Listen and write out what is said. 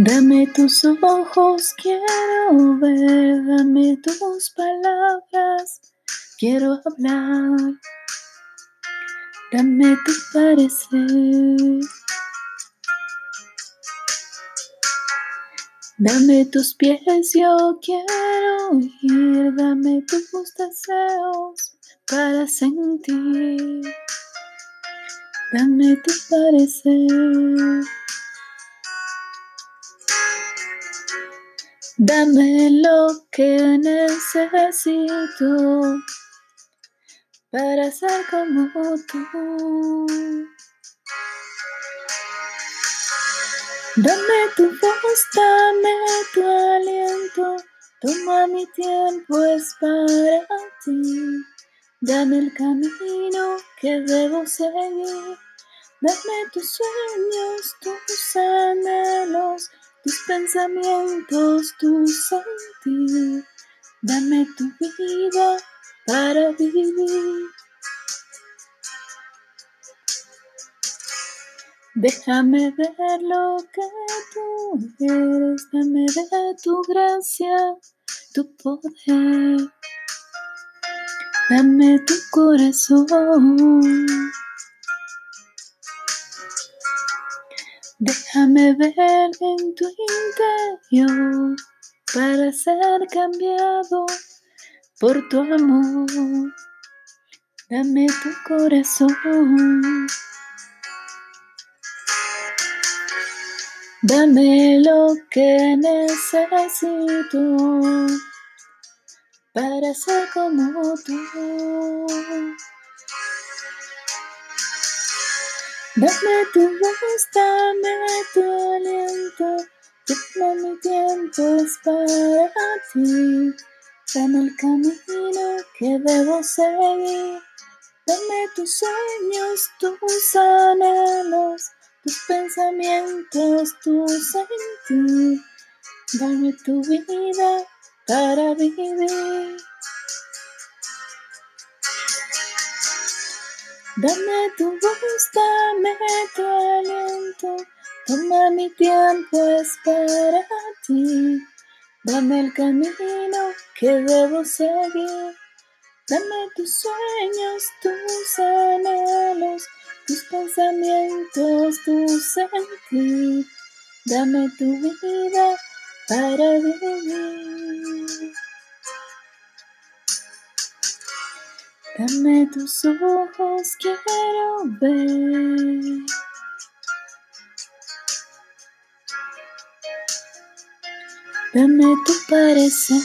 Dame tus ojos, quiero ver, dame tus palabras, quiero hablar. Dame tu parecer. Dame tus pies, yo quiero ir, dame tus deseos para sentir. Dame tu parecer. Dame lo que necesito para ser como tú. Dame tu voz, dame tu aliento, toma mi tiempo, es para ti. Dame el camino que debo seguir, dame tus sueños, tus anhelos, tus pensamientos, tu sentir. Dame tu vida para vivir. Déjame ver lo que tú eres, dame de tu gracia, tu poder. Dame tu corazón. Déjame ver en tu interior para ser cambiado por tu amor. Dame tu corazón. Dame lo que necesito para ser como tú. Dame tu voz, Dame el camino que debo seguir, dame tus sueños, tus anhelos, tus pensamientos, tu sentir. Dame tu vida para vivir. Dame tu voz, dame tu aliento, toma mi tiempo, es para ti. Dame el camino que debo seguir. Dame tus sueños, tus anhelos, tus pensamientos, tu sentir. Dame tu vida para vivir. Dame tus ojos, quiero ver. Dame tu parecer.